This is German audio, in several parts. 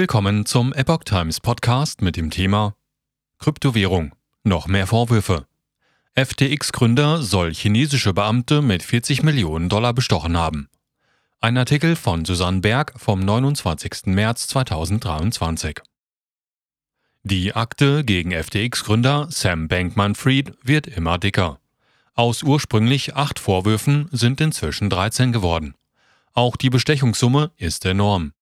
Willkommen zum Epoch Times Podcast mit dem Thema Kryptowährung. Noch mehr Vorwürfe. FTX-Gründer soll chinesische Beamte mit 40 Millionen Dollar bestochen haben. Ein Artikel von Susanne Berg vom 29. März 2023. Die Akte gegen FTX-Gründer Sam Bankman-Fried wird immer dicker. Aus ursprünglich acht Vorwürfen sind inzwischen 13 geworden. Auch die Bestechungssumme ist enorm.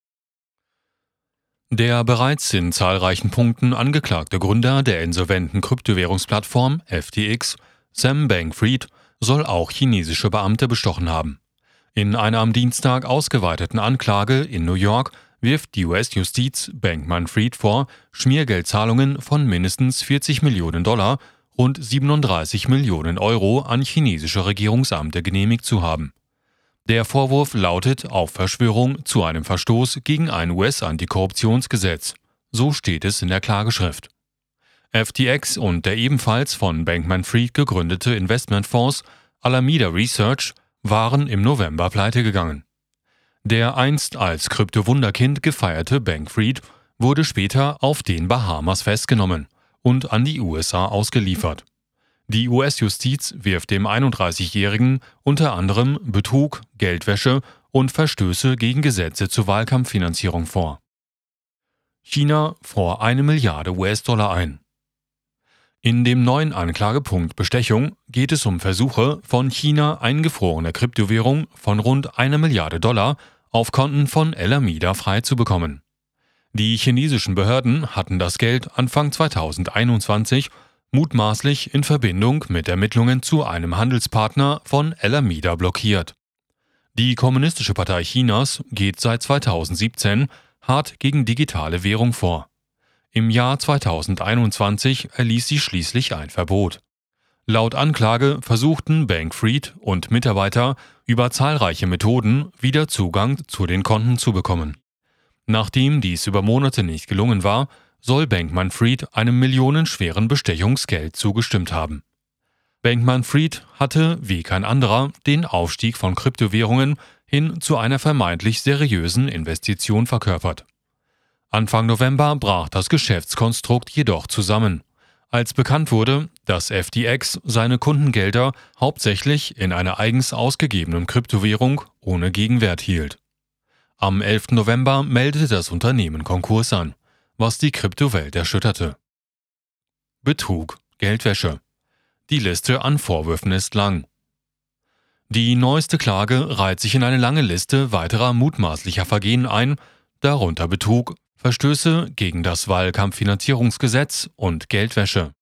Der bereits in zahlreichen Punkten angeklagte Gründer der insolventen Kryptowährungsplattform FTX, Sam Bankfried, soll auch chinesische Beamte bestochen haben. In einer am Dienstag ausgeweiteten Anklage in New York wirft die US-Justiz Bankman-Fried vor, Schmiergeldzahlungen von mindestens 40 Millionen Dollar, rund 37 Millionen Euro an chinesische Regierungsamte genehmigt zu haben. Der Vorwurf lautet auf Verschwörung zu einem Verstoß gegen ein US-Antikorruptionsgesetz. So steht es in der Klageschrift. FTX und der ebenfalls von Bankman-Fried gegründete Investmentfonds Alameda Research waren im November pleitegegangen. Der einst als Kryptowunderkind gefeierte Bankfried wurde später auf den Bahamas festgenommen und an die USA ausgeliefert. Die US-Justiz wirft dem 31-Jährigen unter anderem Betrug, Geldwäsche und Verstöße gegen Gesetze zur Wahlkampffinanzierung vor. China vor eine Milliarde US-Dollar ein. In dem neuen Anklagepunkt Bestechung geht es um Versuche, von China eingefrorene Kryptowährung von rund einer Milliarde Dollar auf Konten von Alameda frei zu bekommen. Die chinesischen Behörden hatten das Geld Anfang 2021 mutmaßlich in Verbindung mit Ermittlungen zu einem Handelspartner von Alameda blockiert. Die Kommunistische Partei Chinas geht seit 2017 hart gegen digitale Währung vor. Im Jahr 2021 erließ sie schließlich ein Verbot. Laut Anklage versuchten Bankfried und Mitarbeiter über zahlreiche Methoden wieder Zugang zu den Konten zu bekommen. Nachdem dies über Monate nicht gelungen war, soll Bankman-Fried einem millionenschweren Bestechungsgeld zugestimmt haben. Bankman-Fried hatte, wie kein anderer, den Aufstieg von Kryptowährungen hin zu einer vermeintlich seriösen Investition verkörpert. Anfang November brach das Geschäftskonstrukt jedoch zusammen, als bekannt wurde, dass FTX seine Kundengelder hauptsächlich in einer eigens ausgegebenen Kryptowährung ohne Gegenwert hielt. Am 11. November meldete das Unternehmen Konkurs an was die Kryptowelt erschütterte. Betrug, Geldwäsche. Die Liste an Vorwürfen ist lang. Die neueste Klage reiht sich in eine lange Liste weiterer mutmaßlicher Vergehen ein, darunter Betrug, Verstöße gegen das Wahlkampffinanzierungsgesetz und Geldwäsche.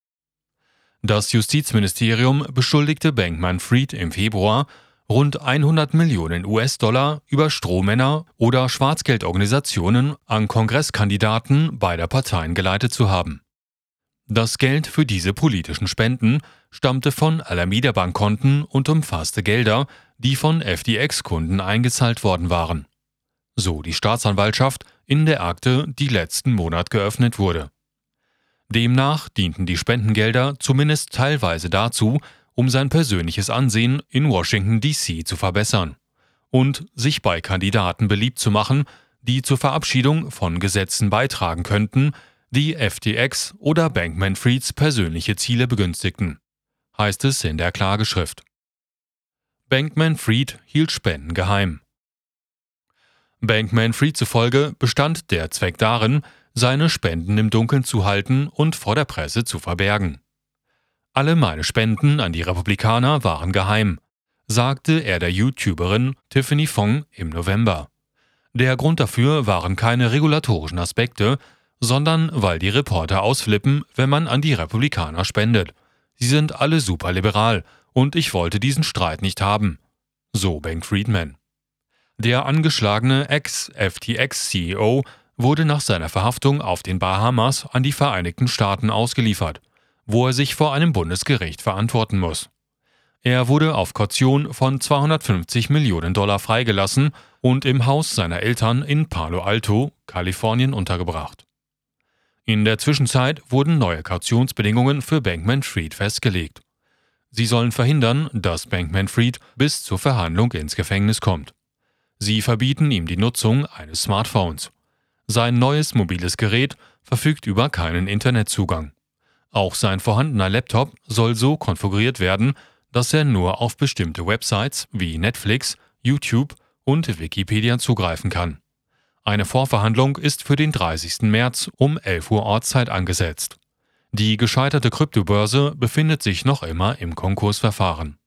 Das Justizministerium beschuldigte Bankman Fried im Februar, rund 100 Millionen US-Dollar über Strohmänner oder Schwarzgeldorganisationen an Kongresskandidaten beider Parteien geleitet zu haben. Das Geld für diese politischen Spenden stammte von Alameda-Bankkonten und umfasste Gelder, die von FTX-Kunden eingezahlt worden waren. So die Staatsanwaltschaft in der Akte, die letzten Monat geöffnet wurde. Demnach dienten die Spendengelder zumindest teilweise dazu, um sein persönliches Ansehen in Washington, D.C. zu verbessern und sich bei Kandidaten beliebt zu machen, die zur Verabschiedung von Gesetzen beitragen könnten, die FTX oder Bankman-Frieds persönliche Ziele begünstigten, heißt es in der Klageschrift. Bankman-Fried hielt Spenden geheim. Bankman-Fried zufolge bestand der Zweck darin, seine Spenden im Dunkeln zu halten und vor der Presse zu verbergen. Alle meine Spenden an die Republikaner waren geheim, sagte er der YouTuberin Tiffany Fong im November. Der Grund dafür waren keine regulatorischen Aspekte, sondern weil die Reporter ausflippen, wenn man an die Republikaner spendet. Sie sind alle superliberal und ich wollte diesen Streit nicht haben. So Bank Friedman. Der angeschlagene Ex-FTX-CEO wurde nach seiner Verhaftung auf den Bahamas an die Vereinigten Staaten ausgeliefert wo er sich vor einem Bundesgericht verantworten muss. Er wurde auf Kaution von 250 Millionen Dollar freigelassen und im Haus seiner Eltern in Palo Alto, Kalifornien, untergebracht. In der Zwischenzeit wurden neue Kautionsbedingungen für Bankman Fried festgelegt. Sie sollen verhindern, dass Bankman Fried bis zur Verhandlung ins Gefängnis kommt. Sie verbieten ihm die Nutzung eines Smartphones. Sein neues mobiles Gerät verfügt über keinen Internetzugang. Auch sein vorhandener Laptop soll so konfiguriert werden, dass er nur auf bestimmte Websites wie Netflix, YouTube und Wikipedia zugreifen kann. Eine Vorverhandlung ist für den 30. März um 11 Uhr Ortszeit angesetzt. Die gescheiterte Kryptobörse befindet sich noch immer im Konkursverfahren.